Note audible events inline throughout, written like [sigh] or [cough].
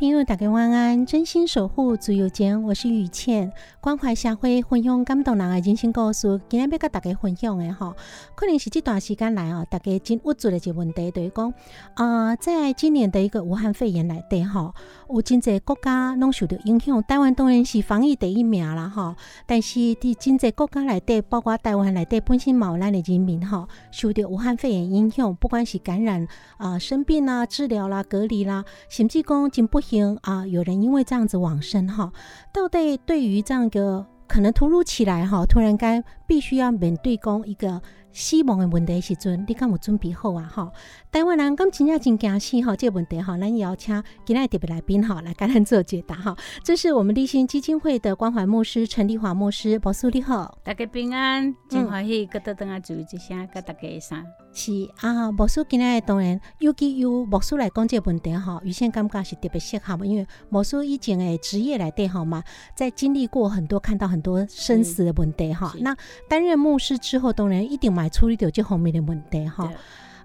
朋友，大家晚安！真心守护自由间，我是雨倩，关怀社会，分享感动人的人生故事。今天要跟大家分享的哈，可能是这段时间来哦，大家真无助的一个问题，就是讲啊，在今年的一个武汉肺炎来对哈，有真济国家拢受到影响。台湾当然是防疫第一名啦哈，但是伫真济国家来底，包括台湾来底，本身毛咱的人民哈，受到武汉肺炎影响，不管是感染啊、生病啦、治疗啦、隔离啦，甚至讲真。不幸啊！有人因为这样子往生哈，到底对于这样一个可能突如其来哈，突然间必须要面对讲一个。死亡的问题时阵，你敢有准备好啊？哈，台湾人敢真正真惊死哈，这个问题哈，咱要请今日特别来宾哈来跟咱做解答哈。这是我们立新基金会的关怀牧师陈丽华牧师，博士你好，大家平安，真欢喜，搁得等下注意一下，跟大家说。是啊，牧师今日当然尤其由牧师来讲这个问题哈，预先感觉是特别适合嘛，因为牧师以前的职业来对好嘛，在经历过很多看到很多生死的问题哈，那担任牧师之后，当然一定。买处理掉这方面的问题哈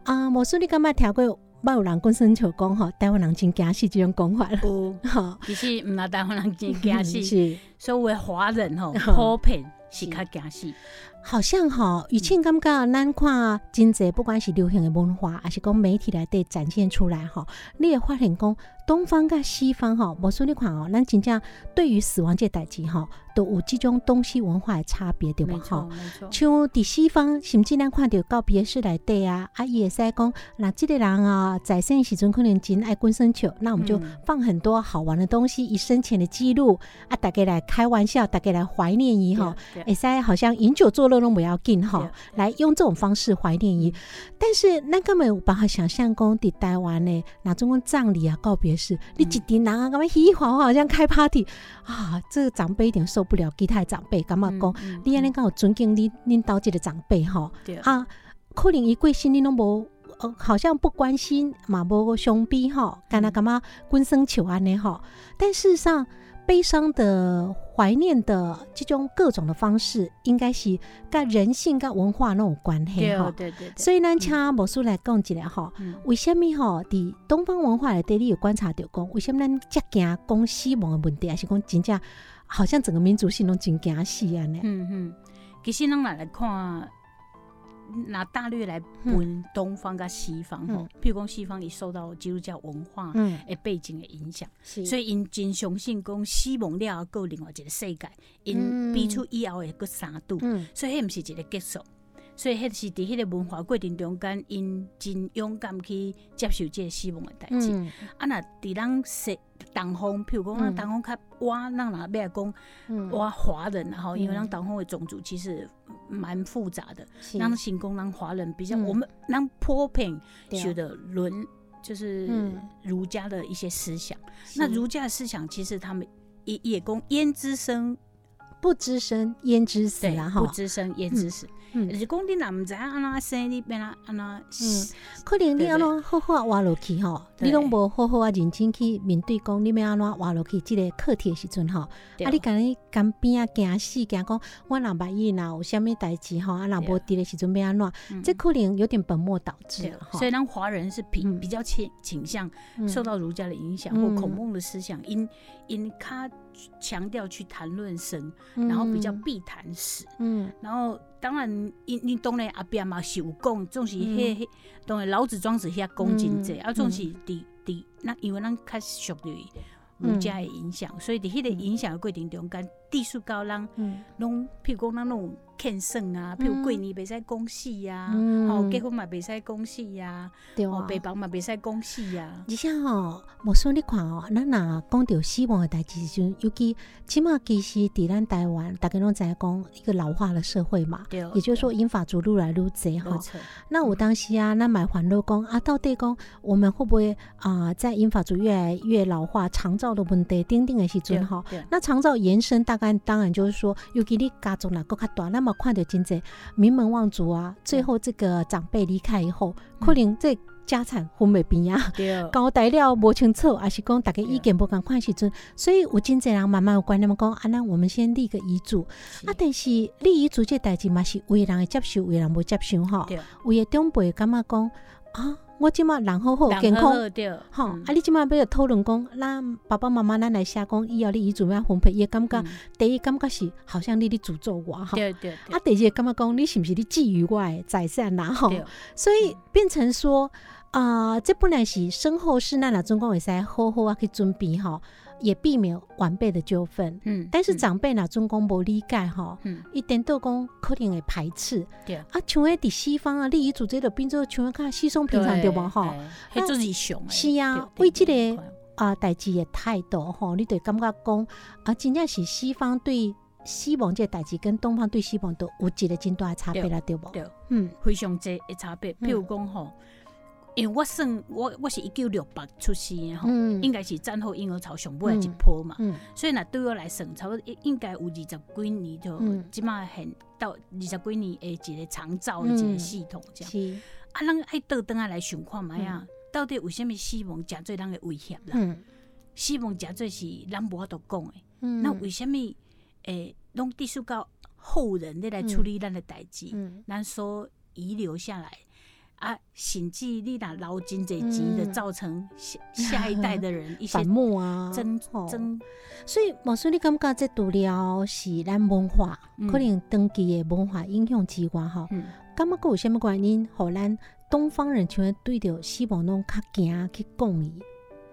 啊！牧师你感觉听过某有人讲生求讲吼，台湾人真惊死这种讲法了。哈，[laughs] 其实唔系台湾人真惊死，[laughs] 是所谓华人吼 [laughs] 普遍是较惊死。好像哈，以前感觉咱看真济，不管是流行的文化，还是讲媒体来对展现出来哈，你也发现讲东方跟西方哈，无说你看哦，咱真正对于死亡这代志哈。都有这种东西文化的差别，对不？哈，像伫西方，甚至咱看到告别式来对啊，啊，伊会使讲，那这个人啊，在生时阵可能真爱滚生球，那我们就放很多好玩的东西，以生前的记录啊，大家来开玩笑，大家来怀念伊哈，会使好像饮酒作乐拢不要紧哈，来用这种方式怀念伊。但是咱根本有办法想象讲伫台湾呢，那种葬礼啊、告别式，你一点人啊，咁样嘻嘻哈哈，好像开 party 啊，这个长辈一点受。不了其他长辈，感觉讲你安尼讲尊敬你恁刀这的长辈吼，啊，可能伊贵心你拢无，呃，好像不关心嘛，无兄弟吼，干那干嘛滚生求安尼吼，但事实上，悲伤的、怀念的这种各种的方式，应该是跟人性、跟文化那种关系哈。对对对。所以呢请魔术来讲一下吼，为什么吼？伫东方文化里底，你有观察到讲，为什么咱遮惊讲死亡的问题，还是讲真正？好像整个民族性都真惊死安！呢，嗯嗯，其实咱来来看，拿大略来分东方跟西方吼，譬如讲西方，伊受到基督教文化诶背景的影响，所以因真相信讲死亡了后有另外一个世界，因逼出以后会搁三度，所以迄毋是一个结束。所以，迄是伫迄个文化过程中间，因真勇敢去接受即个死亡的代志。啊，那伫咱西东方，譬如讲，咱东方较哇，咱若要讲哇华人然后，因为咱东方的种族其实蛮复杂的。咱新工咱华人比较，我们咱普遍学的伦就是儒家的一些思想。那儒家的思想，其实他们也也讲焉知生。不知生焉知死啊！哈，不知生焉知死。嗯，是讲你若毋知影安怎生，你变啊安怎？嗯，可能你安怎好好啊活落去吼，你拢无好好啊认真去面对讲你要安怎活落去即个课题的时阵吼，啊，你敢你敢边啊惊死惊讲，我若万一若有虾物代志吼，啊，若无伫的时阵要安怎？这可能有点本末倒置了。所以，咱华人是比比较倾倾向受到儒家的影响或孔孟的思想，因因他。强调去谈论神，然后比较避谈死，嗯，然后当然，因你当然阿边嘛是有讲，总是迄当然老子庄子遐讲真济，啊，总是伫伫那因为咱较属于儒家的影响，所以伫迄个影响的过程中间，地术高人，拢譬如讲咱那种。欠胜啊，譬如过年袂使讲死呀，哦结婚嘛袂使讲死呀，哦，爸爸嘛袂使讲死呀。而且吼，无说你看哦，咱若讲到死亡的代志时，尤其起码其实伫咱台湾，大家拢在讲一个老化的社会嘛，对也就是说，英法族愈来愈济哈。那我当时啊，那买环路讲啊，到底讲我们会不会啊，在英法族越来越老化、长照的问题，顶顶的时阵哈？那长照延伸大概当然就是说，尤其你家族若够较大，那么看到真济名门望族啊，最后这个长辈离开以后，可能这家产分袂平啊，交代了无清楚，还是讲大家意见无共款时阵，所以有真济人慢慢有观念讲，啊，那我们先立个遗嘱，啊，但是立遗嘱这代志嘛是有人会接受，有人无接受吼，有的长辈感觉讲啊。我即马人好好健康，吼！啊，你即马要讨论讲，咱爸爸妈妈咱来写讲，以后你遗嘱要分配，伊感觉第一感觉是好像你咧诅咒我，哈！对对。啊，第二感觉讲，你是毋是你觊觎我诶财产呐？吼！所以变成说，啊，这本来是身后事，咱若总讲会使好好啊去准备，吼。也避免晚辈的纠纷，嗯，但是长辈呢，中公无理解哈，嗯，一点都讲可能会排斥，对。啊，像喺伫西方啊，利益组织的变做像看稀松平常对无哈，迄自己想，是啊，为这个啊代志的态度吼，你得感觉讲啊，真正是西方对西方这代志跟东方对西方都有一个真大的差别啦，对不？对，嗯，非常这的差别，譬如讲吼。因为我算我我是一九六八出生的吼，应该是战后婴儿潮上尾一波嘛，所以呢对我来算，差不多应该有二十几年就即码很到二十几年诶一个长照的一个系统这样。啊，咱爱倒转啊来想看嘛呀，到底为什么死亡真做人的威胁啦？死亡真做是咱无法度讲的，那为什么诶，拢地属到后人咧来处理咱的代志，咱所遗留下来。啊，甚至你若捞真济钱的，造成下下一代的人一些 [laughs] 反目啊，争争。所以，毛叔，你感觉这除了是咱文化，可能长期的文化影响之外，哈，感觉有啥物原因，互咱东方人像对着希望拢较惊去讲伊。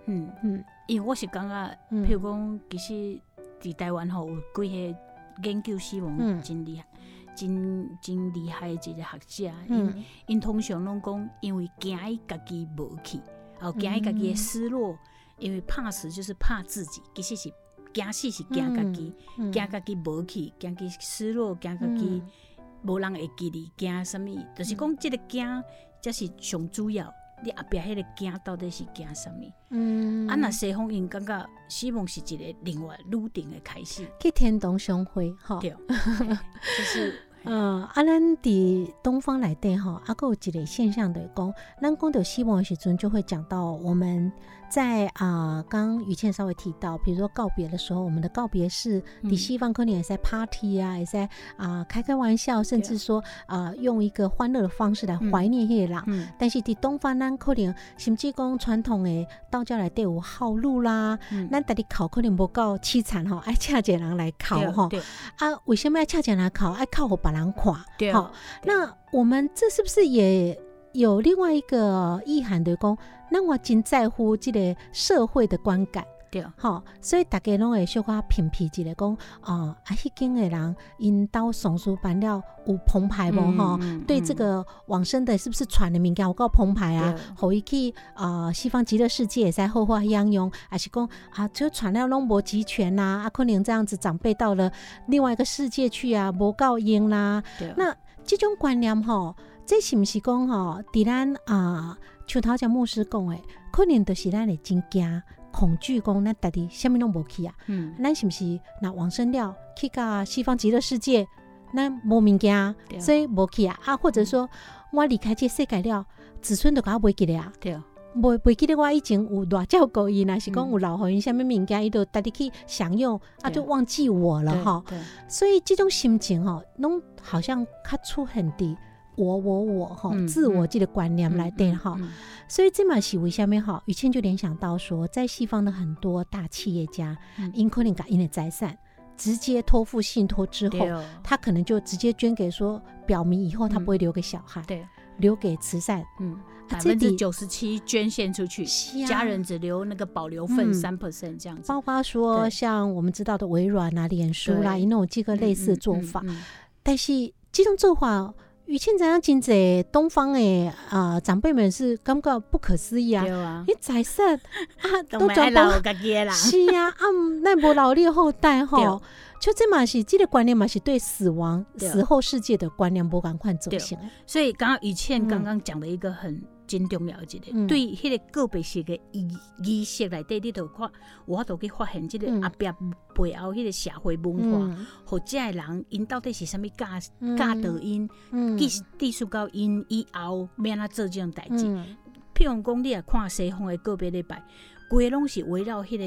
嗯。嗯，因为我是感觉，譬如讲，其实伫台湾吼有几个研究希望真厉害。真真厉害的一个学者，因因通常拢讲，因为惊伊家己无去，哦惊伊家己的失落，因为怕死就是怕自己，其实是惊死是惊家己，惊家己无去，惊己失落，惊家己无人会记你，惊什物？就是讲即个惊，才是上主要。你后壁迄个惊到底是惊什物？嗯，啊，若西方人感觉希望是一个另外笃定的开始，去天堂相会，吼，对，[laughs] 就是。嗯，啊，咱伫东方来底吼，啊，有一个现象的讲，咱讲到希望的时阵，就会讲到我们在啊，刚于倩稍微提到，比如说告别的时候，我们的告别式，你西方可能也在 party 啊，也在啊开开玩笑，甚至说啊用一个欢乐的方式来怀念迄个人。嗯。但是伫东方，咱可能甚至讲传统的道教来对有号路啦，咱大家考可能无够凄惨吼，爱请一个人来考吼。啊，为什么要请一个人来考？爱靠我把。人垮，好，那我们这是不是也有另外一个意涵的讲？那我真在乎这个社会的观感。对，吼，所以大家拢会小可评批一个讲，哦，啊，迄间的人因到上书办了有澎湃无吼？对这个往生的，是不是传的物件有够澎湃啊？互伊去啊，西方极乐世界在后花养用，还是讲啊，就传了拢无集权呐？啊，可能这样子长辈到了另外一个世界去啊，无够用啦。那这种观念吼，这是毋是讲吼？伫咱啊，像头前牧师讲诶，可能都是咱的真惊。恐惧讲咱家己虾物拢无去啊？嗯，咱是不是若往生了去到西方极乐世界，咱无物件，所以无去啊？啊，或者说我离开这世界了，子孙都甲我袂记咧啊？对。袂袂记得我以前有偌照顾伊，若是讲有留互伊啥物物件，伊都带你去享用，啊，就忘记我了吼。所以即种心情吼，拢好像较出很低，我我我哈，自我这个观念来对哈。所以这嘛是为下面哈？雨倩就联想到说，在西方的很多大企业家，因可能把因的财产直接托付信托之后，他可能就直接捐给说，表明以后他不会留给小孩，对，留给慈善，嗯。百分之九十七捐献出去，家人只留那个保留份三 percent 这样子。包括说像我们知道的微软啊、脸书啦，有那种几个类似的做法。但是这种做法，与现在真济东方诶啊长辈们是感觉不可思议啊！你财产啊 [laughs] 都转到是啊，啊那无老的后代吼。就这嘛是，这个观念嘛是对死亡、死后世界的观念不赶快走向。所以刚刚雨倩刚刚讲的一个很真重要一个，对迄个个别式的仪仪式来底，你都看，我都去发现即个阿伯背后迄个社会文化，或者人因到底是啥物教教导因，技技术到因以后免哪做即种代志。譬如讲，你来看西方的个别礼拜，规拢是围绕迄个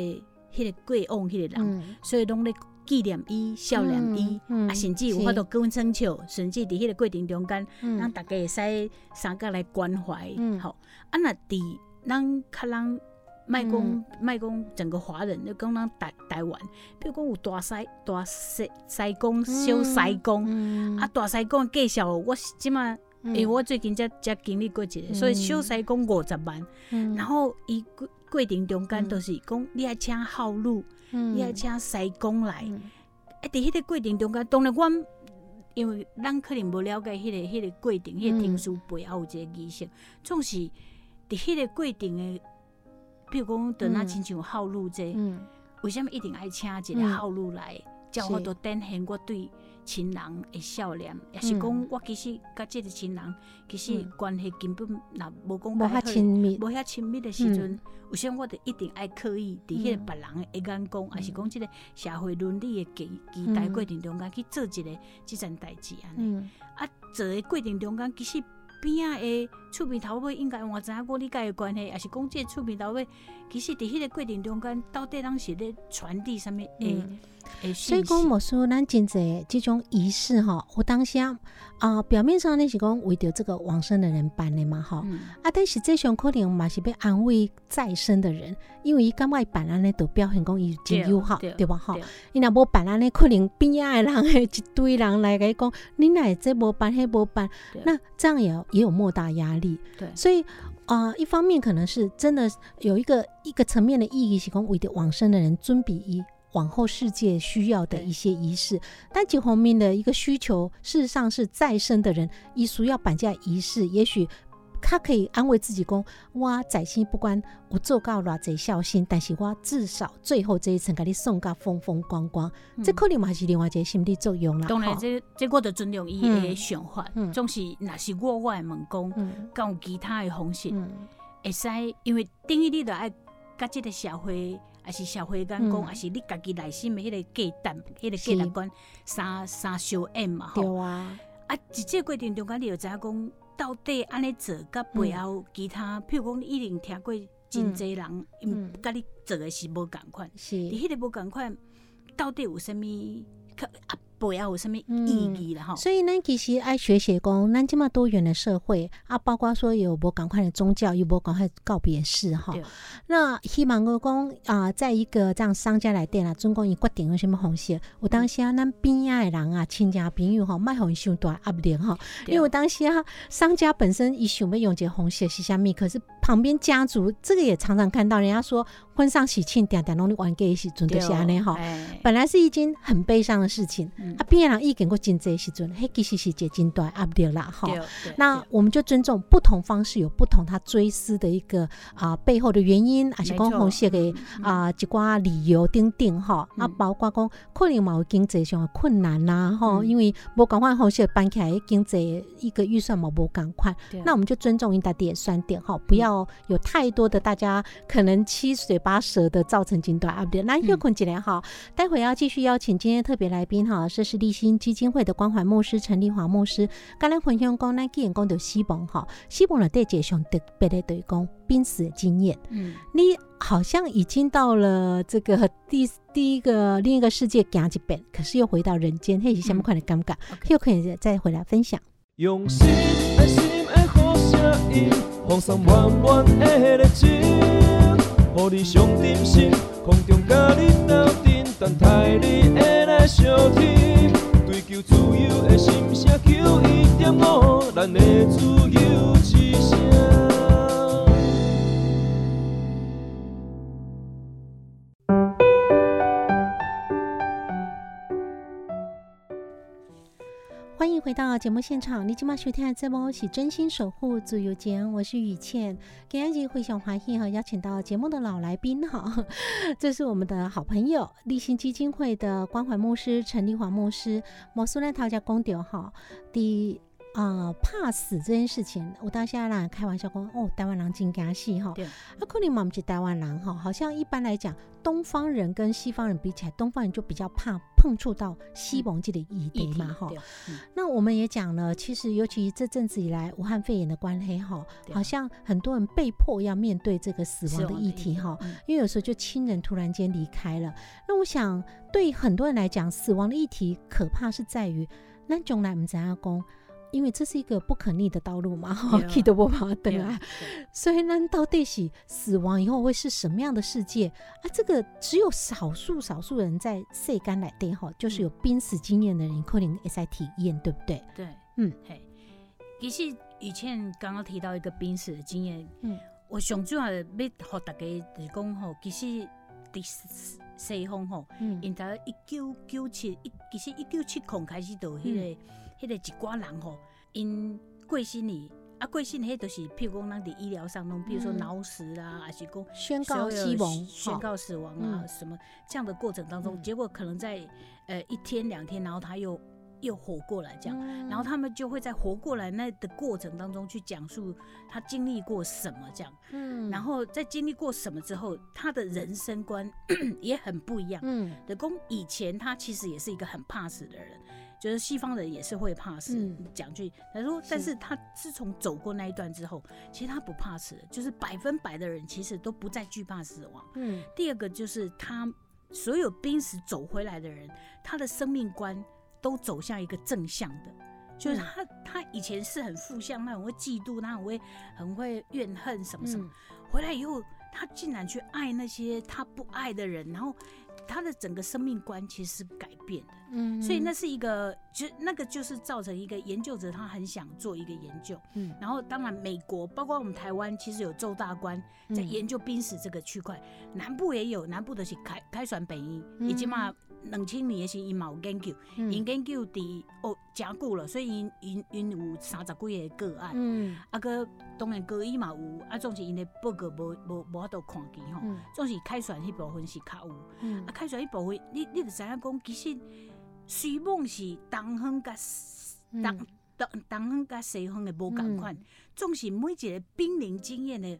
迄个过往迄个人，所以拢咧。纪念伊、孝念伊，啊，甚至有法度跟争笑，甚至伫迄个过程中间，咱大家会使三个来关怀，吼。啊，若伫咱较人卖讲卖讲整个华人，就讲咱台台湾，比如讲有大西大西西公、小西公，啊，大西公介绍我即马，因为我最近才才经历过一个，所以小西公五十万，然后伊过过程中间都是讲你爱请好路。你要请西公来，哎，伫迄个过程中间，当然阮因为咱可能无了解迄个迄个过程，迄个听书背后有一个仪式，总是伫迄个过程的，比如讲，等那亲像号路者，为什物一定爱请一个号路来，叫我都展现我对。亲人的笑脸，也是讲我其实甲即个亲人其实关系根本若无讲无遐亲密，无遐亲密的时阵，为什么我得一定爱刻意伫迄个别人的眼光，也是讲即个社会伦理的期期待过程中间去做一个即件代志安尼？啊，做的过程中间其实边仔的厝边头尾应该我知影我理解的关系，也是讲即个厝边头尾其实伫迄个过程中间到底当是咧传递什么诶？所以讲，莫说咱真济这种仪式哈，我当下啊，表面上那是讲为着这个往生的人办的嘛哈，啊，但是这种可能嘛是被安慰在生的人，因为伊感觉办安尼都表现讲伊真友好，对吧哈？伊若无办安尼，可能边仔的人一堆人来甲伊讲，你乃这无办，迄无办，那这样也也有莫大压力。对，所以啊，一方面可能是真的有一个一个层面的意义，喜欢为的往生的人尊比一。往后世界需要的一些仪式，但结后面的一个需求，事实上是再生的人，遗俗要绑架仪式，也许他可以安慰自己讲：我，在心不管我做到偌济孝心，但是我至少最后这一层给你送个风风光光，这可能嘛是另外一个心理作用啦。当然，这这我得尊重伊的想法，总是那是我我的问讲，讲有其他的方式，会使因为等于你的爱甲这个社会。还是社会眼光，还是你家己内心的迄个价值，迄个价值观，三三小 M 嘛，吼。啊。啊，在这过程中间，你就知影讲，到底安尼做，甲背后其他，譬如讲，你一定听过真济人，嗯，甲你做的是无共款，是。你迄个无共款，到底有啥物？啊？不要有什么意义了哈，所以咱其实爱学习讲，咱这么多元的社会啊，包括说有无赶快的宗教，有无赶快告别式哈。那希望我讲啊，在一个这样商家来店啊，总共伊决定用什么方式？我当时啊，咱边啊的人啊，亲戚朋友哈，卖互伊伤大压力哈。因为有当时啊，商家本身伊想要用一个方式是啥物，可是旁边家族这个也常常看到，人家说婚丧喜庆点点拢你玩给一起准都是安尼哈。本来是一件很悲伤的事情。啊，边人意见过真济时阵，嘿，其实是一真大压力啦，哈。那我们就尊重不同方式，有不同他追思的一个啊背后的原因，还是讲红色的啊一寡理由等等哈。啊，包括讲可能某经济上的困难呐，哈，因为无赶快红色搬起来经济一个预算嘛无赶快，那我们就尊重因大的算点哈，不要有太多的大家可能七嘴八舌的造成真大压力。那又困几年哈，待会要继续邀请今天特别来宾哈，这是立新基金会的关怀牧师陈立华牧师。刚才分享讲，咱既然讲到西蒙哈，西蒙的对解上特别的对讲濒死的经验。嗯，你好像已经到了这个第第一个另一个世界行一遍，可是又回到人间，嘿，是什么款的尴尬？又可以再回来分享。用心爱心爱好声音，放松满满的热情，予你上点心，空中甲你斗阵，等待你会来相听，追求自由的心声，求一点五，咱的自由之声。欢迎回到节目现场，你今晚收听的节目是真心守护自由间，我是雨倩。今天非常欢迎和，邀请到节目的老来宾哈，这是我们的好朋友立新基金会的关怀牧师陈立华牧师。摩苏兰陶家公调哈，第。啊，怕死这件事情，我到现在啦开玩笑讲，哦，台湾人真惊死哈。啊，可能嘛不是台湾人哈，好像一般来讲，东方人跟西方人比起来，东方人就比较怕碰触到西蒙这的议题嘛哈。那我们也讲了，其实尤其这阵子以来，武汉肺炎的关黑哈，好像很多人被迫要面对这个死亡的议题哈，因为有时候就亲人突然间离开了。那我想，对很多人来讲，死亡的议题可怕是在于，那从来唔知阿公。因为这是一个不可逆的道路嘛，哈，气都不怕等啊。所以呢，到底是死亡以后会是什么样的世界啊？这个只有少数少数人在世间来对哈，就是有濒死经验的人可能也在体验，对不对？对，嗯，嘿。其实以前刚刚提到一个濒死的经验，嗯，我想主要要和大家就是讲吼，其实第西方吼，嗯，因在一九九七一，其实一九七空开始到迄个。迄个一寡人吼，因过身哩，啊过身迄都是，譬如讲咱伫医疗上弄，比如说脑死啦，还是讲宣告死亡、宣告死亡啊，什么这样的过程当中，结果可能在呃一天两天，然后他又又活过来这样，然后他们就会在活过来那的过程当中去讲述他经历过什么这样，嗯，然后在经历过什么之后，他的人生观 [coughs] 也很不一样，嗯，的公以前他其实也是一个很怕死的人。觉得西方人也是会怕死，讲句他说，但是。他自从走过那一段之后，其实他不怕死，就是百分百的人其实都不再惧怕死亡。嗯，第二个就是他所有濒死走回来的人，他的生命观都走向一个正向的，就是他他以前是很负向，他很会嫉妒，他很会很会怨恨什么什么，回来以后他竟然去爱那些他不爱的人，然后。他的整个生命观其实是改变的，嗯，所以那是一个，就那个就是造成一个研究者他很想做一个研究，嗯，然后当然美国包括我们台湾其实有周大官在研究濒死这个区块，南部也有，南部的是开开船本一，以及嘛。两千年的时，伊嘛有研究，因研究伫哦真久了，所以因因因有三十几个个案，嗯，啊个当然个医嘛有，啊总是因的报告无无无法度看见吼，总是开船迄部分是较有，啊开船迄部分，你你就知影讲，其实水梦是东方甲东东东方甲西方的无共款，总是每一个濒临经验的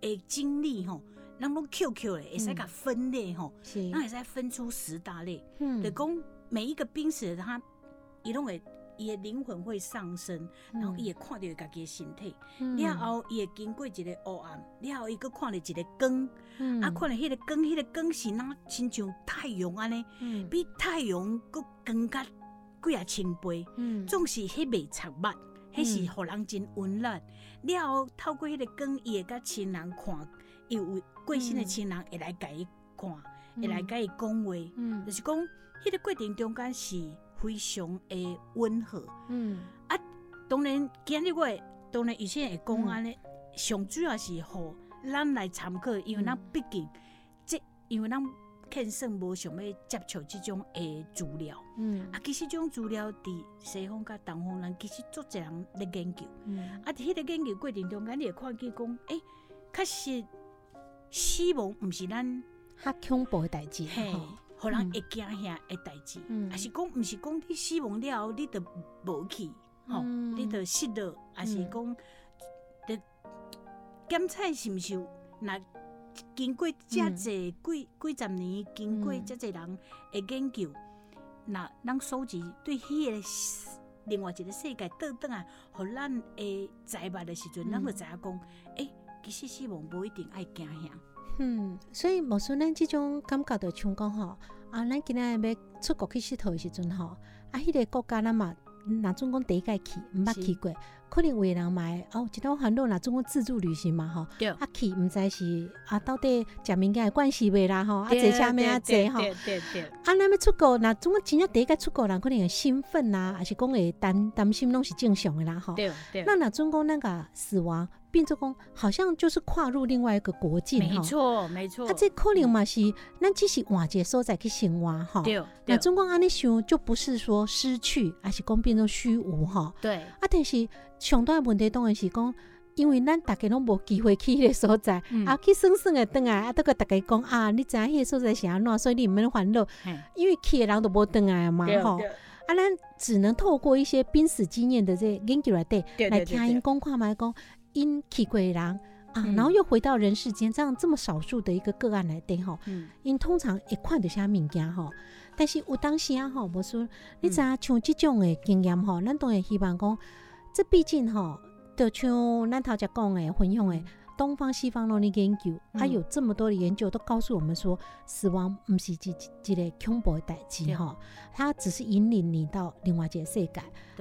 诶经历吼。咱拢 QQ 嘞，会使甲分类吼，那会使分出十大类。嗯。就讲每一个濒死，他伊拢会伊的灵魂会上升，然后伊会看到家己的身体，了后伊会经过一个黑暗，了后伊佫看到一个光，嗯。啊，看到迄个光，迄个光是哪亲像太阳安尼，嗯。比太阳佫更加几啊千倍，嗯。总是迄袂插目，迄是互人真温暖。了后透过迄个光，伊会甲亲人看。伊有贵姓的亲人会来甲伊看，会来甲伊讲话，就是讲，迄个过程中间是非常的温和。嗯。啊，当然今日我当然以前会讲安尼，上主要是互咱来参考，因为咱毕竟这，因为咱肯算无想要接触即种诶资料。嗯，啊，其实种资料伫西方甲东方人其实足侪人咧研究。嗯，啊，伫迄个研究过程中，间，你会看见讲，诶，确实死亡毋是咱较恐怖诶代志，嘿，互人会惊吓诶代志。嗯，啊是讲毋是讲你死亡了后，你就无去，吼，你就失落，啊是讲，的检测是毋是若？经过遮济几几十年，经过遮济人的研究，那咱收集对迄个另外一个世界倒转啊，互咱会知捌的时阵，咱就知影讲，诶，其实死亡无一定爱惊吓。嗯，所以无说咱即种感觉就像讲吼，啊，咱今日要出国去佚佗的时阵吼，啊，迄个国家咱嘛。那总共第一届去，毋捌去过，可能有人买哦，一道很多那总共自助旅行嘛，吼，啊去毋知是啊到底食物件关系袂啦，吼，啊坐车咩啊坐吼，啊咱要出国，那总共真正第一届出国人可能会兴奋呐，还是讲会担担心拢是正常的啦，吼，对对，那那总共那个死亡。变做讲好像就是跨入另外一个国境哈，没错没错。啊，这可能嘛是，咱只是换一个所在去生活哈。对，那中国安尼想就不是说失去，而是讲变成虚无哈。对。啊，但是上大问题当然是讲，因为咱大家拢无机会去迄个所在，啊，去算算的等来，啊，都个大家讲啊，你知影迄个所在是安怎，所以你免烦恼，因为去的人都无等来嘛吼。啊，咱只能透过一些濒死经验的这研究来对，来听因讲看嘛讲。因去过人啊，然后又回到人世间，这样这么少数的一个个案来对吼，因通常会看到些物件吼，但是有当时啊吼，无说你知影像即种的经验吼，咱当然希望讲，这毕竟吼，就像咱头才讲的分享的。东方西方的研究，还有这么多的研究都告诉我们说，死亡不是一一个恐怖的代志哈，它只是引领你到另外一个世界。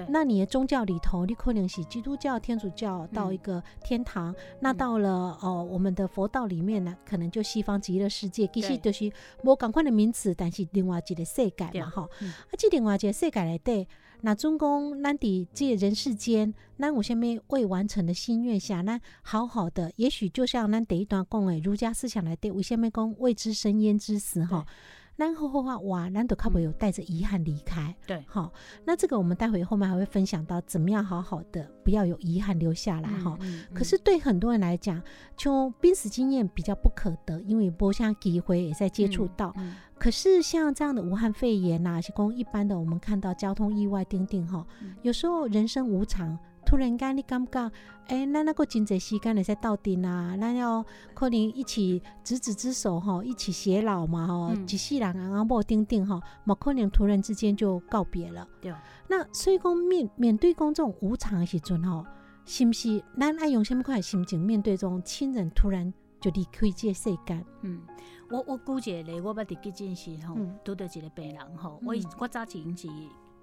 那你的宗教里头，你可能是基督教、天主教到一个天堂，那到了哦，我们的佛道里面呢，可能就西方极乐世界，其实就是无赶快的名词，但是另外一个世界嘛哈。啊，这另外一个世界来对。那中公，咱伫这人世间，咱有虾米未完成的心愿下，咱好好的，也许就像咱第一段讲诶，儒家思想来对，为虾米讲未知生焉知死哈？然后的话，哇，难得卡不有带着遗憾离开。对，好，那这个我们待会后面还会分享到，怎么样好好的，不要有遗憾留下来哈。可是对很多人来讲，就濒死经验比较不可得，因为波像机会也在接触到。可是像这样的武汉肺炎呐，是讲一般的，我们看到交通意外钉钉哈，有时候人生无常。突然间，你感觉，哎，咱那个真济时间会使斗阵啊，咱要可能一起执子之手吼，一起偕老嘛哈，一世人啊啊，无定定吼，冇可能突然之间就告别了。对。那所以讲面面对公众无常的时阵吼，是不是咱爱用什么款心情面对这种亲人突然就离开这世间？嗯，我我估计咧，我捌伫急诊室吼，拄到一个病人吼，我我早前是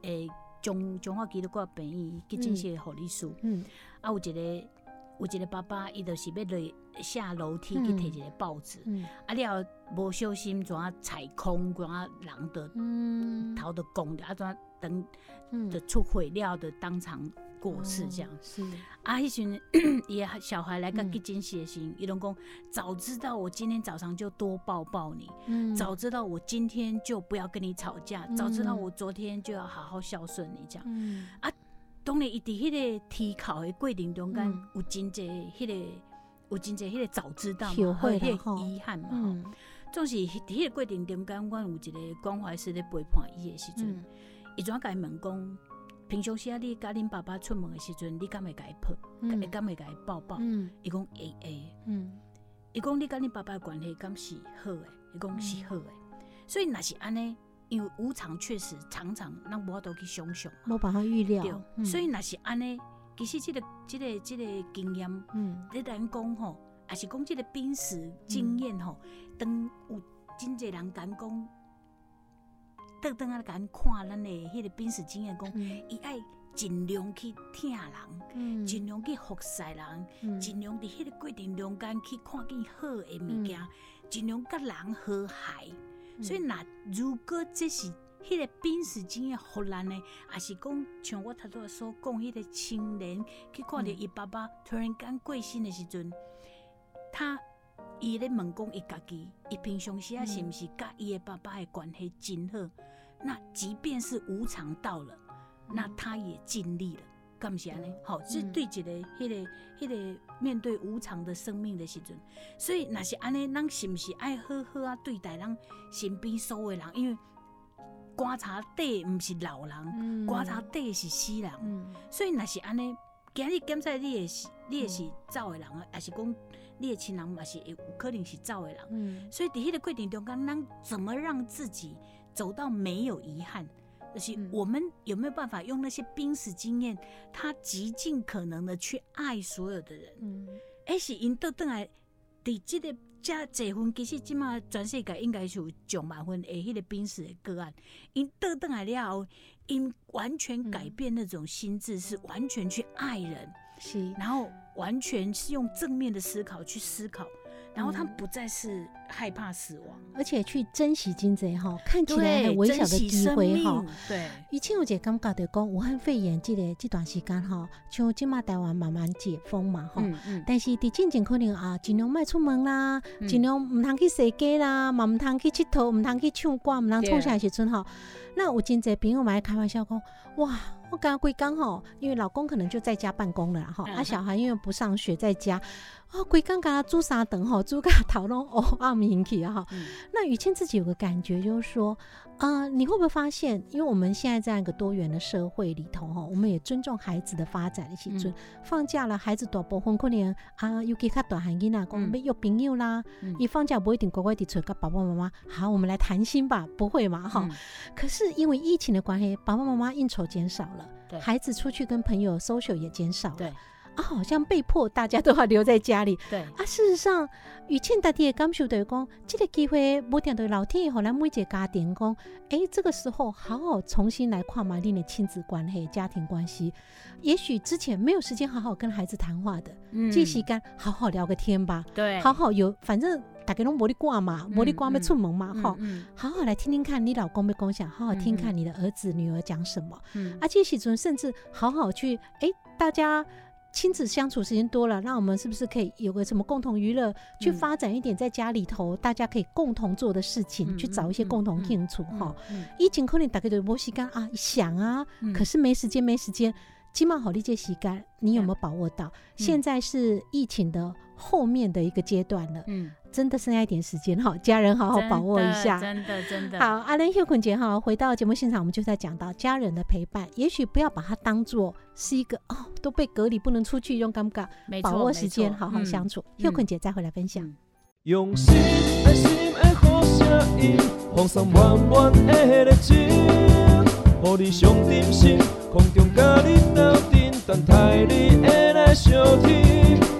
诶。中中华基督教病院急诊室护理师，啊，有一个有一个爸爸，伊就是要落下楼梯去摕一个报纸，啊，了无小心怎啊踩空，怎啊人的头的拱着，啊，怎等就出血了就当场。过世这样。是。啊，迄群 [clears throat] 也小孩来个急诊室时，伊拢讲早知道我今天早上就多抱抱你，早知道我今天就不要跟你吵架，早知道我昨天就要好好孝顺你这样。啊，当然伊伫迄个体考的过程中间有真济迄个有真济迄个早知道嘛，会迄个遗憾嘛。总是伫迄个过程中间，阮有一个关怀师咧陪伴伊的时阵，伊怎甲伊问讲？平常时啊，你甲恁爸爸出门的时阵，你敢会甲伊抱？会敢会甲伊抱抱？伊讲会会。嗯，伊讲你甲恁爸爸关系敢是好诶？伊讲是好诶。所以若是安尼，因为无常确实常常咱无法度去想象，无办法预料。所以若是安尼，其实即个即个即个经验，嗯，你咱讲吼，也是讲即个濒死经验吼，当有真侪人敢讲。倒转啊，甲看咱的迄个濒死经验，讲伊爱尽量去听人，尽量去服侍人，尽量伫迄个过程中间去看见好的物件，尽量甲人和谐。所以，那如果这是迄个濒死经验互咱呢，也是讲像我头拄所讲，迄个青年去看到伊爸爸突然间过身的时阵，他伊咧问讲伊家己，伊平常时啊是毋是甲伊的爸爸的关系真好？那即便是无常到了，那他也尽力了，干是安尼？好，这对一个迄个迄个面对无常的生命的时阵，所以若是安尼，咱是毋是爱好好啊对待咱身边所有人？因为观察底毋是老人，观察底是死人，所以若是安尼。今日检测你也是，你也是走的人啊，也是讲？你的亲人嘛是有可能是走的人，嗯，所以伫迄个过程中，刚刚怎么让自己走到没有遗憾？就是我们有没有办法用那些濒死经验，他极尽可能的去爱所有的人？嗯，而是因倒等来伫即个加这婚，其实即马全世界应该是有上万分诶，迄个濒死的个案，因倒等来了后，因完全改变那种心智，是完全去爱人，是，然后。完全是用正面的思考去思考，然后他们不再是害怕死亡，而且去珍惜金贼哈，看起来很微小的机会哈。对，以前有姐感觉的讲，武汉肺炎这个这段时间哈，像今嘛台湾慢慢解封嘛哈，但是伫进前可能啊，尽量卖出门啦，尽量唔通去踅街啦，嘛唔通去佚佗，唔通去唱歌，唔通冲下时阵哈。那有真侪朋友嘛开玩笑讲，哇！我刚刚归刚好，因为老公可能就在家办公了哈，啊小孩因为不上学在家，啊归刚刚煮啥等吼，煮个讨论哦啊明起哈。那雨倩自己有个感觉就是说，啊你会不会发现，因为我们现在这样一个多元的社会里头哈，我们也尊重孩子的发展的时阵，放假了孩子大部分可能啊又给他短汉音啦，讲要约朋友啦，一放假不一定乖乖地出跟爸爸妈妈，好我们来谈心吧，不会嘛哈。可是因为疫情的关系，爸爸妈妈应酬减少了。孩子出去跟朋友 social 也减少了，啊，好像被迫大家都要留在家里。对啊，事实上，雨倩大弟也感受到讲，这个机会不定对老天爷好来每一个家庭讲，哎，这个时候好好重新来跨马丁的亲子关系、家庭关系。也许之前没有时间好好跟孩子谈话的，这时间好好聊个天吧。对，好好有，反正。大家拢无你挂嘛，无你挂要出门嘛，哈，好好来听听看你老公的共享，好好听看你的儿子女儿讲什么，嗯，而且时阵甚至好好去，哎，大家亲子相处时间多了，那我们是不是可以有个什么共同娱乐，去发展一点在家里头大家可以共同做的事情，去找一些共同兴趣，哈，疫情可能大家就无时间啊，想啊，可是没时间，没时间。起码好理解洗干，你有没有把握到？现在是疫情的后面的一个阶段了，嗯，真的剩下一点时间哈，[laughs] 家人好好把握一下，真的真的。好，阿伦休困节哈，回到节目现场，我们就在讲到家人的陪伴，也许不要把它当做是一个哦，都被隔离不能出去，用尴尬，把握时间好好相处。休困节再回来分享。用心爱心的好声音，放松满满的热情，互你上点心。空中甲你斗阵，等待你会来相听。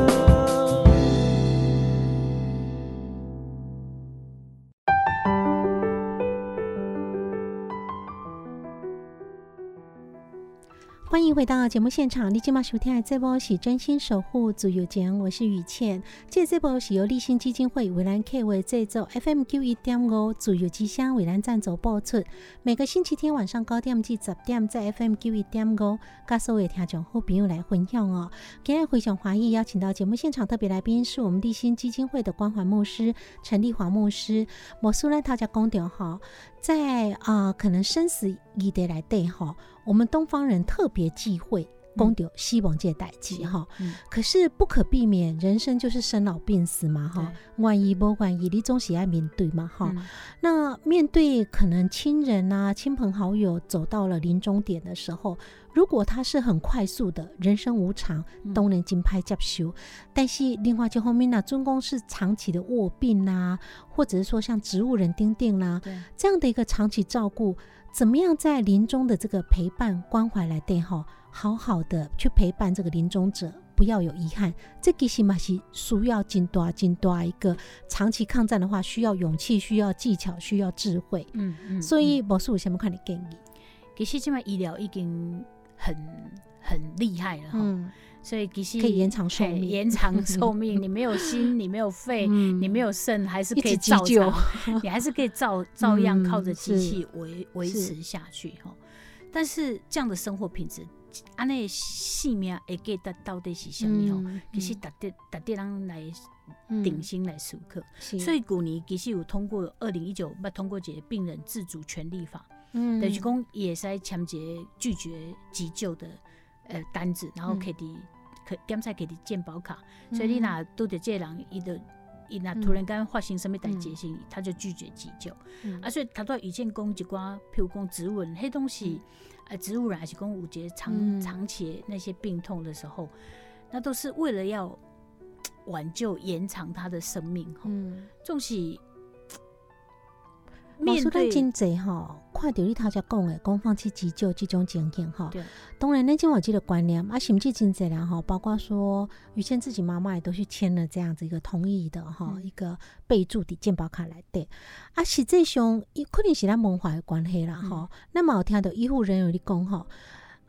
欢迎回到节目现场，你今晚收听的这波是真心守护自由节我是雨倩。这这波是由立新基金会为兰 K 为制作，FM 九一点五自由之声为兰赞助播出。每个星期天晚上九点至十点，在 FM 九一点五，跟所有听众好朋友来分享哦。今日非常欢迎邀请到节目现场特别来宾，是我们立新基金会的关怀牧师陈立华牧师。我苏兰他家公调哈，在啊，可能生死一得来对哈。我们东方人特别忌讳公丢西王界代际哈，可是不可避免，人生就是生老病死嘛哈。万一不万一，你总喜爱面对嘛哈。那面对可能亲人啊、亲朋好友走到了临终点的时候，如果他是很快速的，人生无常，都能金拍接受。但是另外就后面呢，中公是长期的卧病啊，或者是说像植物人丁丁啦，这样的一个长期照顾。怎么样在临终的这个陪伴关怀来对哈，好好的去陪伴这个临终者，不要有遗憾。这其实嘛是需要进多进多一个长期抗战的话，需要勇气，需要技巧，需要智慧。嗯嗯。所以博士有什么看的建议？其实现在医疗已经很很厉害了哈。所以其实可以延长寿命，延长寿命。[laughs] 你没有心，你没有肺，你没有肾，还是可以照常，[laughs] 你还是可以照照样靠着机器维维持下去哈。但是这样的生活品质安尼性命会记得到底是什么吼？其实值得值得人来顶薪来思考。所以古尼其实有通过二零一九不通过一个病人自主权利法，嗯，等于讲也是签结拒绝急救的呃单子，然后可以可检查可以健保卡。所以你若拄着这人伊的。伊那突然间发生什么代志时，他就拒绝急救。啊，所以他都遇见讲一寡，譬如讲植物，迄东西，呃，植物人还是讲五节长长期那些病痛的时候，那都是为了要挽救、延长他的生命。嗯，总是。面对真济吼，看到你头先讲的，讲放弃急救这种情形吼。当然，咱今我记得观念，啊，甚至真济人哈，包括说于谦自己妈妈也都去签了这样子一个同意的哈，一个备注的健保卡来的。啊，实际上，伊可能是咱文化的关系啦哈。那么我听到医护人员的讲吼，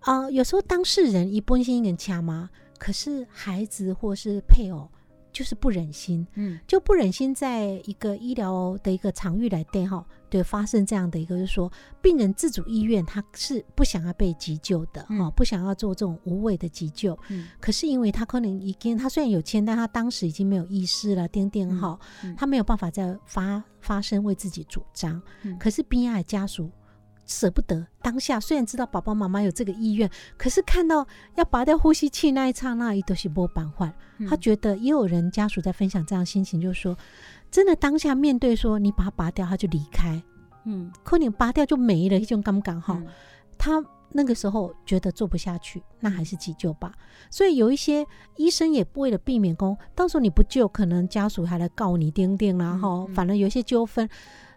啊，有时候当事人一本心跟掐嘛，可是孩子或是配偶。就是不忍心，嗯，就不忍心在一个医疗的一个场域来对哈，对发生这样的一个，就是说病人自主意愿，他是不想要被急救的哈，不想要做这种无谓的急救，嗯，可是因为他可能已经，他虽然有签，但他当时已经没有意识了，点点哈，他没有办法再发发声为自己主张，可是边爱家属。舍不得当下，虽然知道爸爸妈妈有这个意愿，可是看到要拔掉呼吸器那一刹那，一都是波板换。他觉得也有人家属在分享这样心情，就是说，真的当下面对说你把它拔掉，他就离开，嗯，可你拔掉就没了，一种尴尬哈。他那个时候觉得做不下去，那还是急救吧。所以有一些医生也为了避免公，到时候你不救，可能家属还来告你钉钉，然后反正有一些纠纷，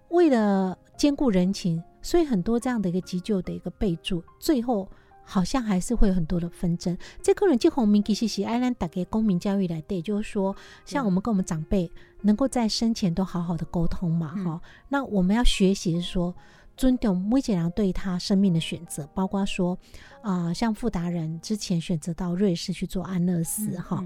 为了兼顾人情。所以很多这样的一个急救的一个备注，最后好像还是会有很多的纷争。这个人就红明其实是爱兰打给公民教育来对，就是说，像我们跟我们长辈能够在生前都好好的沟通嘛，哈。那我们要学习说尊重每个人对他生命的选择，包括说啊，像富达人之前选择到瑞士去做安乐死，哈，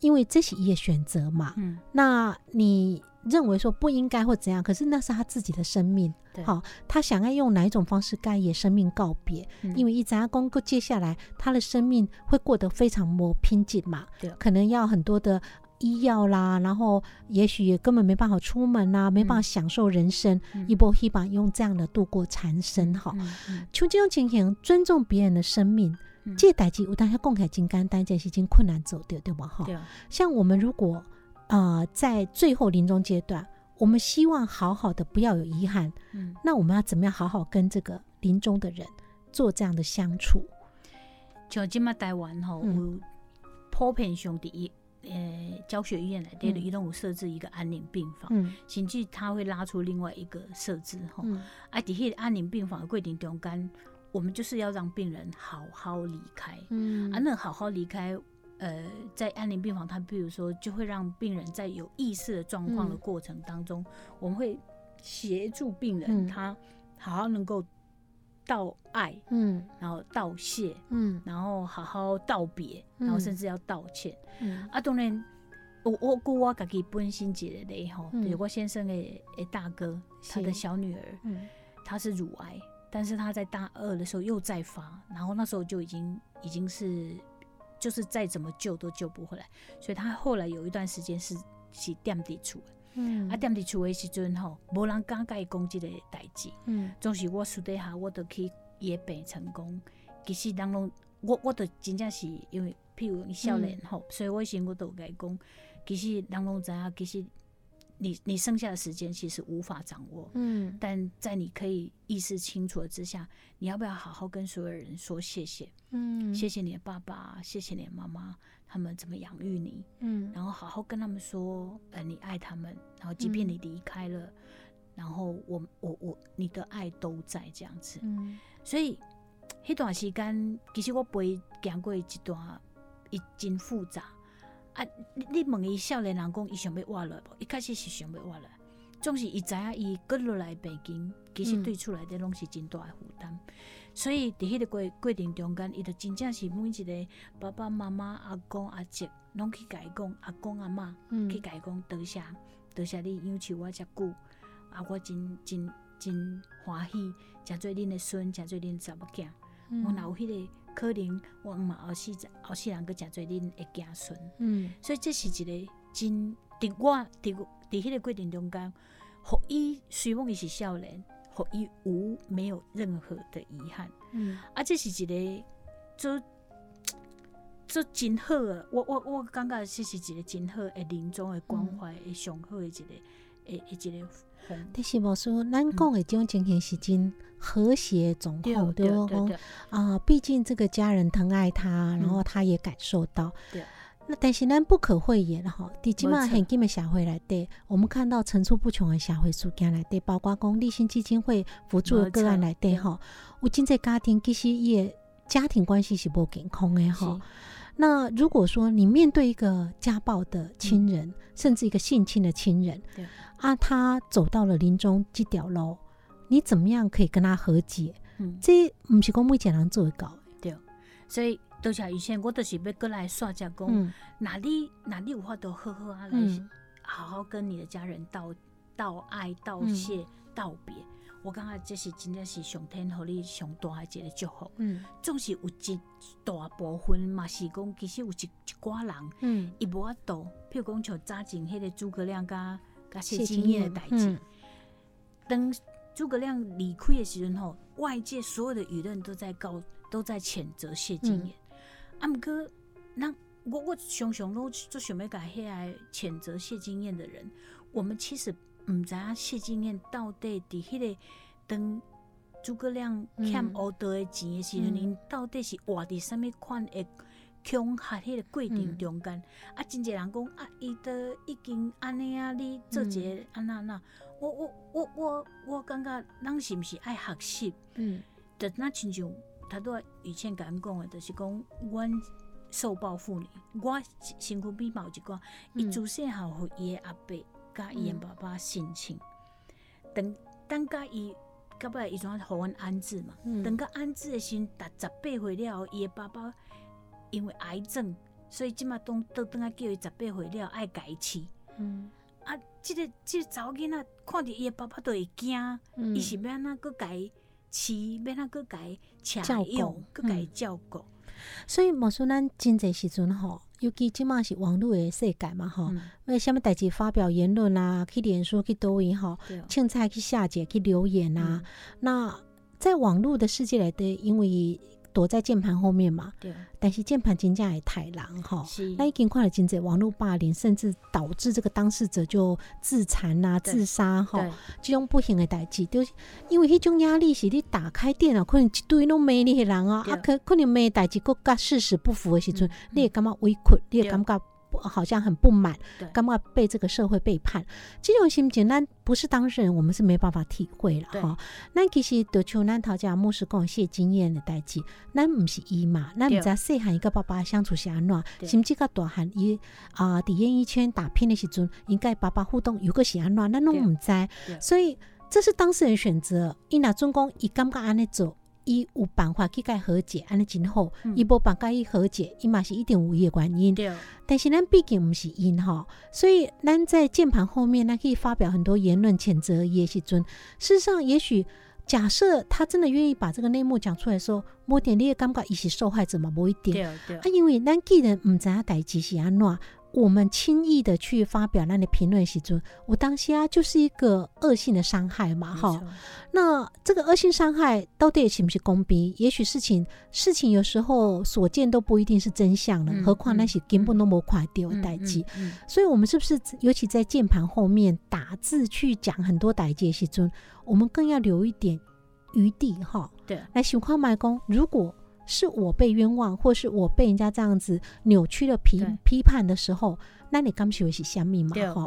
因为这是一个选择嘛。嗯，那你。认为说不应该或怎样，可是那是他自己的生命，好，他想要用哪一种方式跟也生命告别？因为一扎公接下来他的生命会过得非常磨拼劲嘛，对，可能要很多的医药啦，然后也许也根本没办法出门啦，没办法享受人生，一波一把用这样的度过残生，哈，就这种情形，尊重别人的生命，这代际我大家共开金刚单，这是已经困难走掉，对吧？哈，像我们如果。啊，在最后临终阶段，我们希望好好的，不要有遗憾。嗯，那我们要怎么样好好跟这个临终的人做这样的相处？像今嘛台湾吼，有普遍上的一呃教学医院来，对移动有设置一个安宁病房，嗯，甚至他会拉出另外一个设置吼，啊，底下安宁病房的规定中间，我们就是要让病人好好离开，嗯，啊，那好好离开。呃，在安宁病房，他比如说就会让病人在有意识的状况的过程当中，我们会协助病人他好好能够道爱，嗯，然后道谢，嗯，然后好好道别，然后甚至要道歉。啊，当然，我我估我自己本身一个嘞吼，就是我先生的诶大哥，他的小女儿，嗯，他是乳癌，但是她在大二的时候又再发，然后那时候就已经已经是。就是再怎么救都救不回来，所以他后来有一段时间是是垫底厝的，嗯，啊垫底厝的时阵吼，无人敢甲伊讲即个代志，嗯，总是我私底下我都去也病成功，其实人拢我我都真正是因为譬如你少年吼，所以我先我都甲伊讲，其实人拢知影，其实。你你剩下的时间其实无法掌握，嗯，但在你可以意识清楚的之下，你要不要好好跟所有人说谢谢？嗯，谢谢你的爸爸，谢谢你的妈妈，他们怎么养育你？嗯，然后好好跟他们说，呃，你爱他们，然后即便你离开了，然后我我我，你的爱都在这样子。嗯，所以那段时间，其实我陪经过一段，已经复杂。啊！你你问伊少年人讲，伊想要活落无？一开始是想要活落，总是伊知影伊搁落来北京，其实对厝内底拢是真大的负担。所以伫迄个过过程中间，伊就真正是每一个爸爸妈妈、阿公阿叔，拢去甲伊讲，阿公阿妈去甲伊讲，多谢多谢你养起我遮久，啊，我真真真欢喜，诚做恁的孙，诚做恁查某囝，我若有迄个可能我嘛后世后世人去食做恁会子孙，嗯，所以这是一个真，伫我伫伫迄个过程中间，互伊虽望伊是少年，互伊无没有任何的遗憾，嗯，啊，这是一个做 [tsk] 做真好啊！我我我感觉这是一个真好诶临终诶关怀诶上好诶一个诶诶一个。但是无说，咱讲的这种情形是真和谐状况，对不？啊，毕竟这个家人疼爱他，然后他也感受到。那但是咱不可讳言哈，伫即码很今的社会来对，我们看到层出不穷的社会事件来对，包括讲立新基金会辅助的个案来对吼。有真在家庭其实也家庭关系是无健康的哈。那如果说你面对一个家暴的亲人，甚至一个性侵的亲人，啊，他走到了临终这条路，你怎么样可以跟他和解？嗯，这不是讲每件人做得到。对，所以多谢以前我都是要过来刷下讲，哪里哪里有话都呵呵啊，来好好跟你的家人道道爱、道谢、道别。我感觉这是真正是上天和你上大的一个祝福。嗯，总是有一大部分嘛是讲，其实有一一寡人，嗯，伊无法度，譬如讲像早前迄个诸葛亮甲甲谢金燕的代志，当诸葛亮离开的时阵吼，外界所有的舆论都在告，都在谴责谢金燕。啊，毋过，那我我常常拢做想要甲遐个谴责谢金燕的人，我们其实。毋知影谢金燕到底伫迄个当诸葛亮欠乌道的钱的时阵，因到底是活伫什物款的恐吓迄个过程中间？啊，真侪人讲啊，伊都已经安尼啊，你做一个安那那，我我我我我感觉咱是毋是爱学习？嗯，就那亲像他都以前甲咱讲的，就是讲阮受暴妇女，我身躯边某一个，伊自细汉互伊的阿伯。甲伊爸爸心情，等等甲伊，到尾伊怎互阮安置嘛？等甲安置的时，达十八岁了后，伊爸爸因为癌症，所以即马都都等下叫伊十八岁了爱改饲。嗯，啊，即个即个查某囡仔看着伊爸爸都会惊，伊是要安怎个改饲，要安怎个改照顾，个改照顾。所以莫说咱真济时阵吼。尤其即嘛是网络的世界嘛，吼，为虾物代志发表言论啊，去脸书去抖音吼，凊彩去下载去留言啊，那在网络的世界里的，因为。躲在键盘后面嘛，对。但是键盘真正也太狼哈，那已经看了真济网络霸凌，甚至导致这个当事者就自残啊、自杀哈，这种不幸的代志，就是因为迄种压力是你打开电脑，可能一堆拢骂你的人啊，啊可可能骂代志，佮甲事实不符的时阵，你也感觉委屈，你也感觉。好像很不满，干嘛被这个社会背叛？这种心情，咱不是当事人，我们是没办法体会了哈。那其实得求咱头家牧师讲谢经验的代志，咱不是伊嘛，咱唔知细汉一个爸爸相处是安怎，甚至个大汉伊啊，伫演艺圈打拼的时阵，应该爸爸互动有个是安怎，咱拢唔知。所以这是当事人选择，伊那尊公伊感觉安尼做。伊有办法去甲和解，安尼真好。伊无办法伊和解，伊嘛是一定有伊的原因。对。但是咱毕竟毋是因吼，所以咱在键盘后面，咱可以发表很多言论谴责也是尊。事实上，也许假设他真的愿意把这个内幕讲出来说，某点你也感觉伊是受害者嘛？某一点。对对。啊，因为咱既然毋知影代志是安怎。我们轻易的去发表那的评论时阵，我当下就是一个恶性的伤害嘛，哈。那这个恶性伤害到底是不是公平？也许事情事情有时候所见都不一定是真相了，何况那些根本都没快掉代际。所以，我们是不是尤其在键盘后面打字去讲很多代际时阵，我们更要留一点余地，哈。对，来喜欢买公，如果。是我被冤枉，或是我被人家这样子扭曲的批批判的时候。那你刚学是虾米嘛？哈，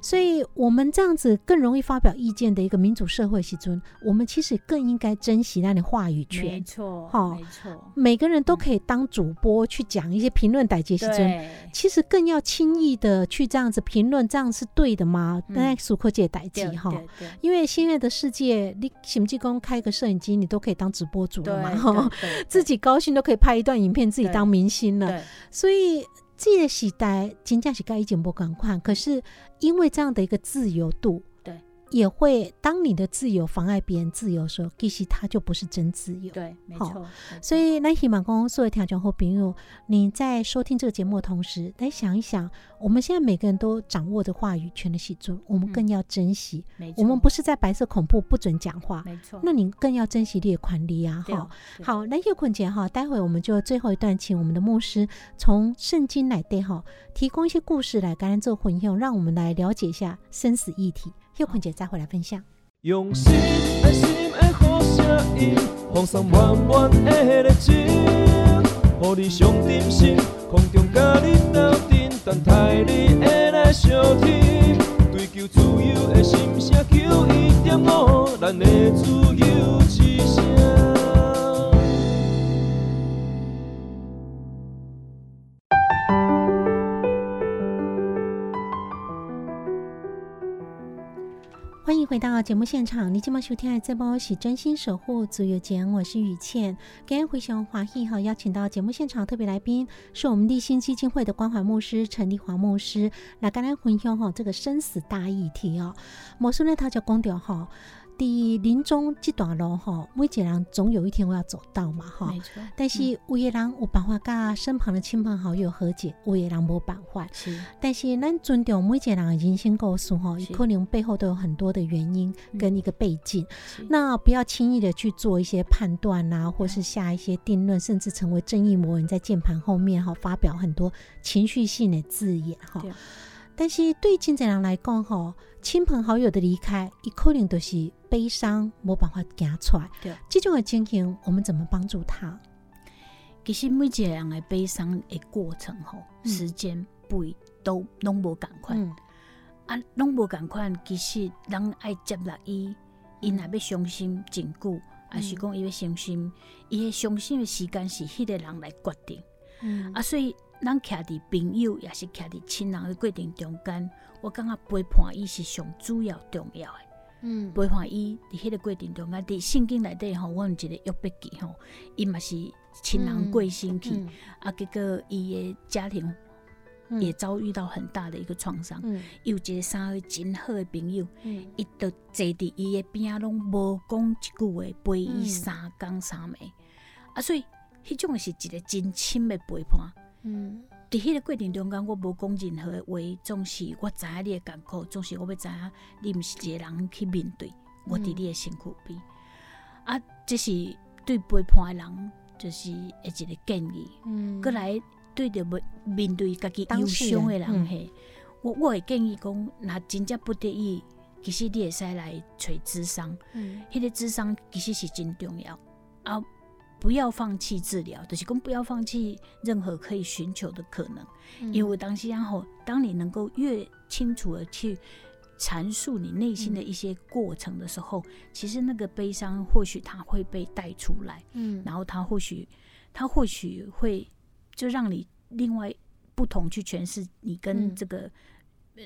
所以我们这样子更容易发表意见的一个民主社会，时尊，我们其实更应该珍惜那里话语权。没错，哈，没错，每个人都可以当主播去讲一些评论，代接时尊，其实更要轻易的去这样子评论，这样是对的吗？那苏克界代接哈，因为现在的世界，你甚至公开个摄影机，你都可以当直播主了嘛，哈，自己高兴都可以拍一段影片，自己当明星了，所以。这个时代真正是跟以前不共款，可是因为这样的一个自由度，也会，当你的自由妨碍别人自由的时候，其实它就不是真自由。对，没错。所以，那希望公所有调整后朋友，你在收听这个节目的同时，来想一想，我们现在每个人都掌握着话语权的喜尊，我们更要珍惜。没错。我们不是在白色恐怖不准讲话。没错。那你更要珍惜列款利啊！哈，好，那叶坤姐哈，待会我们就最后一段，请我们的牧师从圣经来对哈，提供一些故事来跟人做混用，让我们来了解一下生死议题。有空姐再回来分享。用心爱心的好声音，放送满满的热情，予你上点心，空中甲你斗阵，等待你会来相听。追求自由的心声，求一点五，咱的自由之声。欢迎回到节目现场，你今晚收听的这波是真心守护自由节，我是雨倩。今天回熊华裔哈邀请到节目现场特别来宾，是我们立新基金会的关怀牧师陈立华牧师，来跟咱分享哈这个生死大议题哦。魔术呢，他就讲掉哈。第临终这段路吼，每一个人总有一天我要走到嘛哈。但是有的人有办法跟身旁的亲朋好友和解，有的人无办法。是。但是咱尊重每一个人的人生故事吼，可能背后都有很多的原因跟一个背景。那不要轻易的去做一些判断啊，或是下一些定论，甚至成为正义魔人，在键盘后面哈发表很多情绪性的字眼哈。但是对金正人来讲吼，亲朋好友的离开，伊可能都是。悲伤没办法行出来，这种的情形，我们怎么帮助他？其实每一个人的悲伤的过程吼，时间不都拢无共款，啊，拢无共款。其实人爱接纳伊，伊若要伤心真久，还是讲伊要伤心，伊的伤心的时间是迄个人来决定。啊，所以咱徛伫朋友，也是徛伫亲人的过程中间，我感觉陪伴伊是上主要重要的。嗯，陪伴伊伫迄个过程中啊，伫圣经内底吼，我有一个约伯记吼，伊嘛是亲人过身去，啊，结果伊的家庭也遭遇到很大的一个创伤。有一个三个真好的朋友，伊都坐伫伊的边仔，拢无讲一句话，陪伊三工三暝，啊，所以迄种是一个真深的陪伴。嗯。伫迄个过程中间，我无讲任何话，总是我知影你的艰苦，总是我要知影你毋是一个人去面对我伫你的辛苦边。啊，这是对背叛的人，就是一个建议。嗯，过来对着面面对家己忧伤的人嘿，我我会建议讲，若真正不得已，其实你会使来找智商。嗯，迄个智商其实是真重要啊。不要放弃治疗，就是讲不要放弃任何可以寻求的可能，因为当时然后，当你能够越清楚的去阐述你内心的一些过程的时候，其实那个悲伤或许它会被带出来，嗯，然后它或许它或许会就让你另外不同去诠释你跟这个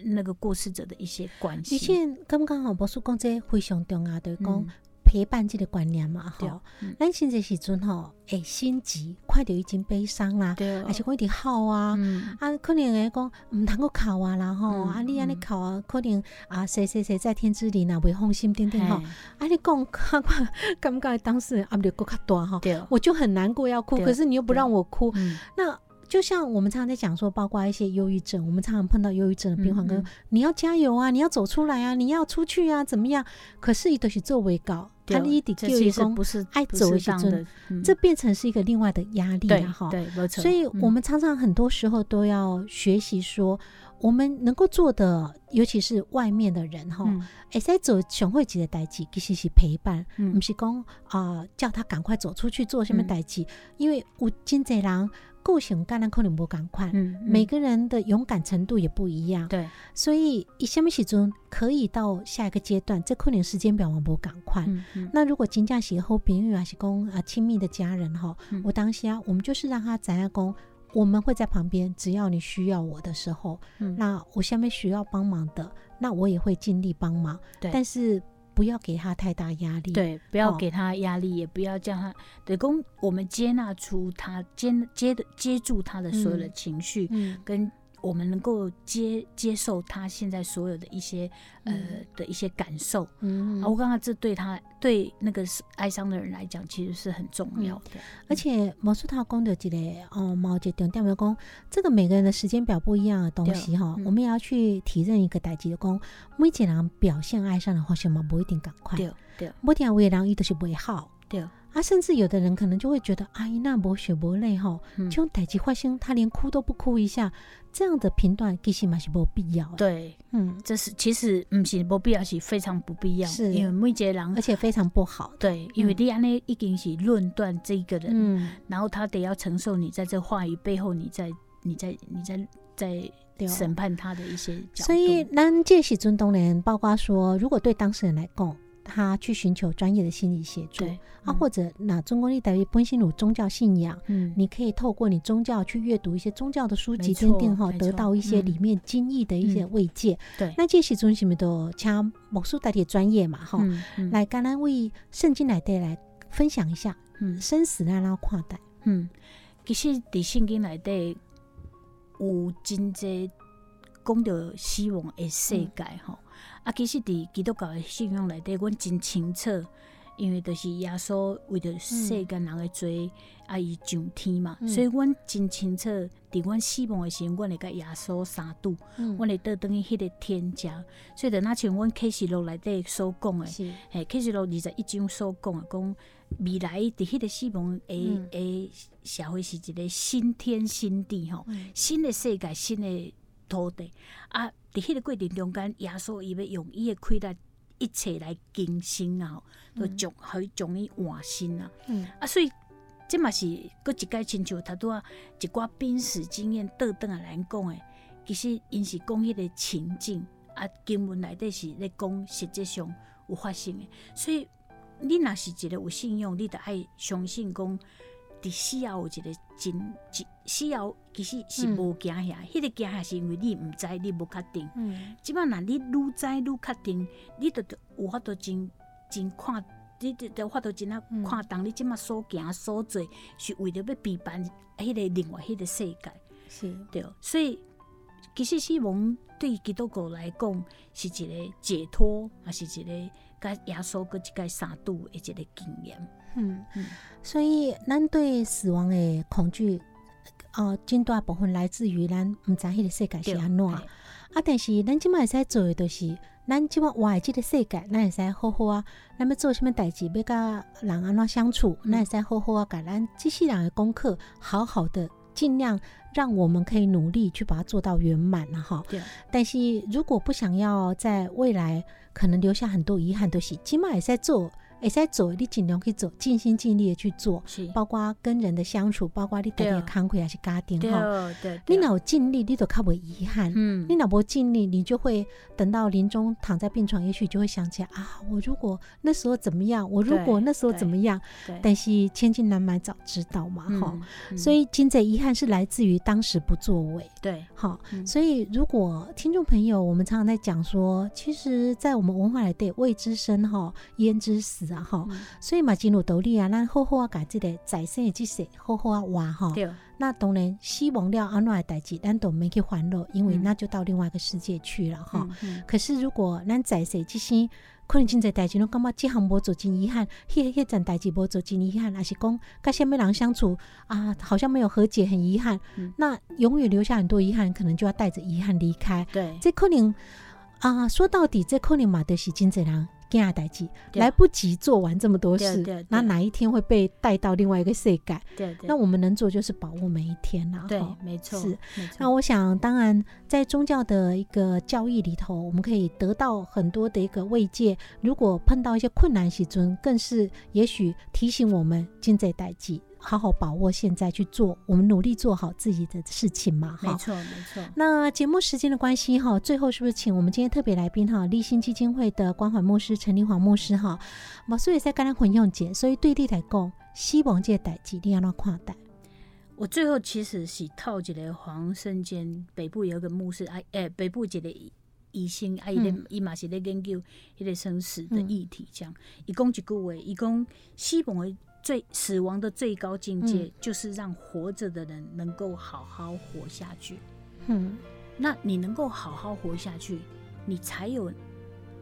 那个过世者的一些关系。以前刚刚好，博士讲这非常重要的讲。陪伴这个观念嘛，吼，咱现在时阵吼，会心急，看到已经悲伤啦，还是讲一点好啊，啊，可能会讲毋通够哭啊，然后啊，你安尼哭啊，可能啊，谁谁谁在天之灵啊，会放心等等吼，啊，你讲 [laughs] 看看，感觉当时压力够较大哈，我就很难过要哭，可是你又不让我哭，那。就像我们常常在讲说，包括一些忧郁症，我们常常碰到忧郁症的病患，跟你要加油啊，你要走出来啊，你要出去啊，怎么样？可是都是作为稿，他一点就一公不是爱走一阵，这变成是一个另外的压力啊，哈。对，所以我们常常很多时候都要学习说，我们能够做的，尤其是外面的人哈，哎，在走熊会级的代际，其实是陪伴，不是讲啊叫他赶快走出去做什么代际，因为有真济人。构想当然可能不赶快，嗯，每个人的勇敢程度也不一样，对，所以以下面时中可以到下一个阶段，这可能时间表往不赶快。那如果金价写后别人还是公啊亲密的家人哈，我当下我们就是让他在下公，我们会在旁边，只要你需要我的时候，那我下面需要帮忙的，那我也会尽力帮忙，对，但是。不要给他太大压力，对，不要给他压力，也不要叫他对公。我们接纳出他接接的接住他的所有的情绪，跟我们能够接接受他现在所有的一些呃的一些感受。嗯，我刚刚这对他对那个哀伤的人来讲，其实是很重要的。而且魔术他讲的这个哦，毛姐点点没讲，这个每个人的时间表不一样的东西哈，我们也要去体认一个代际的功。每一个人表现哀伤的话，什么不一定赶快。对对，每天为人伊都是不会好。对。啊，甚至有的人可能就会觉得，阿姨那不血不泪哈，这种代际发生，他连哭都不哭一下，这样的评断其实嘛是不必要。对，嗯，这是其实不是不必要，是非常不必要，是因为每个人而且非常不好。对，因为你安尼已经是论断这个人，嗯，然后他得要承受你在这话语背后，你在你在你在在审判他的一些。所以，咱这些尊东人，包括说，如果对当事人来讲。他去寻求专业的心理协助。啊，或者那中国历代于本心有宗教信仰，嗯，你可以透过你宗教去阅读一些宗教的书籍，奠定哈，得到一些里面经义的一些慰藉。对，那这些中心咪都请某术代替专业嘛，哈，来刚刚为圣经来带来分享一下，嗯，生死让他看待，嗯，其实伫圣经来底有真济讲到希望的世界哈。啊，其实伫基督教的信仰内底，阮真清楚，因为就是耶稣为着世间人的罪，啊，伊上天嘛，所以阮真清楚，伫阮死亡的时阵，阮会甲耶稣三度，阮会倒等于迄个天家。所以，就那像阮启示录内底所讲的，嘿，启示录二十一章所讲的，讲未来伫迄个死亡诶诶社会是一个新天新地吼，新的世界，新的土地。啊。伫迄个过程中间，耶稣伊要用伊的开力一切来更新啊，都将可以将伊换新啊。嗯啊，所以这嘛是搁一届亲像他拄啊一寡濒死经验倒转来讲诶，其实因是讲迄个情境啊，经文内底是咧讲实际上有发生诶。所以你若是一个有信用，你得爱相信讲。伫死后有一个真真死后其实是无惊吓，迄个惊吓是因为你毋知，你无确定。即摆若你愈知愈确定，你着有法度真真看，你得有法度真啊看当你即摆所行所做，是为着要避办迄个另外迄个世界。是对，所以其实死亡对基督教来讲是一个解脱，也是一个甲耶稣搁一个三度的一个经验。嗯嗯，所以咱对死亡的恐惧，呃，真大部分来自于咱毋知迄个世界是安怎。啊，但是咱即摆会使做的，就是咱即摆活即个世界，咱会使好好啊。咱要做什么代志，要甲人安怎相处，咱会使好好啊，甲咱机器人的功课，好好的，尽量让我们可以努力去把它做到圆满了哈。对。但是如果不想要在未来可能留下很多遗憾，都是即摆会使做。会使做，你尽量去做，尽心尽力的去做，包括跟人的相处，包括你特别慷慨还是家庭哈。你若有尽力，你都较不遗憾。嗯，你若无尽力，你就会等到临终躺在病床，也许就会想起来啊，我如果那时候怎么样，我如果那时候怎么样。但是千金难买早知道嘛，哈。所以今者遗憾是来自于当时不作为。对，好。所以如果听众朋友，我们常常在讲说，其实，在我们文化里对未知生哈，焉知死。然后，所以嘛，进入道理啊，咱好好啊，改这个在生的这些好好啊活哈。对。那当然，希望了安怎的代志，咱都没去欢乐，因为那就到另外一个世界去了哈。可是，如果咱在生这些，可能真在代志拢感觉这项无做真遗憾，迄迄阵代志无做真遗憾，还是讲跟什么人相处啊，好像没有和解，很遗憾。那永远留下很多遗憾，可能就要带着遗憾离开。对。这可能啊，说到底，这可能嘛，都是真济人。惊下代志，来不及做完这么多事，那哪一天会被带到另外一个世界？对，那我们能做就是把握每一天啦。对，没错，是。那我想，当然，在宗教的一个教义里头，我们可以得到很多的一个慰藉。如果碰到一些困难时尊，更是也许提醒我们今在代际。好好把握现在去做，我们努力做好自己的事情嘛。没错，没错。那节目时间的关系哈，最后是不是请我们今天特别来宾哈，立新基金会的关怀牧师陈立华牧师哈，马所以在刚才混用节，所以对你来讲，希望这代际你要哪看待？我最后其实是套一个黄圣坚北部有一个牧师，哎哎，北部一个医生，啊，伊咧伊嘛是咧研究迄个生死的议题，这样，一共一句话，一共希望的。最死亡的最高境界，就是让活着的人能够好好活下去。嗯，那你能够好好活下去，你才有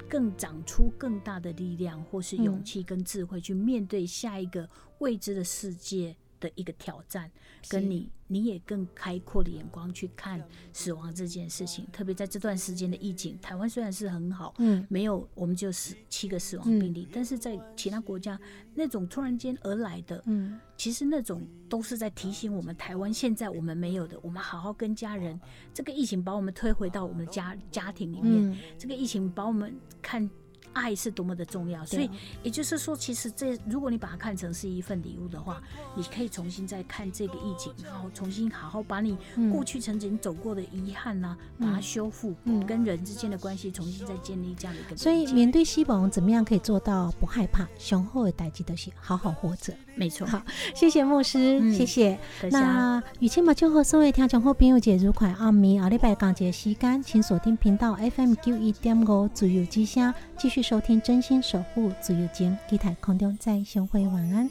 更长出更大的力量，或是勇气跟智慧去面对下一个未知的世界。的一个挑战，跟你你也更开阔的眼光去看死亡这件事情，特别在这段时间的疫情，台湾虽然是很好，嗯，没有我们就死七个死亡病例，但是在其他国家那种突然间而来的，嗯，其实那种都是在提醒我们，台湾现在我们没有的，我们好好跟家人，这个疫情把我们推回到我们的家家庭里面，这个疫情把我们看。爱是多么的重要，所以也就是说，其实这如果你把它看成是一份礼物的话，你可以重新再看这个意境，然后重新好好把你过去曾经走过的遗憾呐，把它修复，跟人之间的关系重新再建立这样的一个。所以面对西蒙，怎么样可以做到不害怕？雄厚的代际都是好好活着。没错。好，谢谢牧师，谢谢。那雨清嘛，就和所有听众好朋友节愉快。阿弥阿礼拜港节时间，请锁定频道 FM 九一点五自由之声，继续。收听真心守护自由间，地台空中再相会，晚安。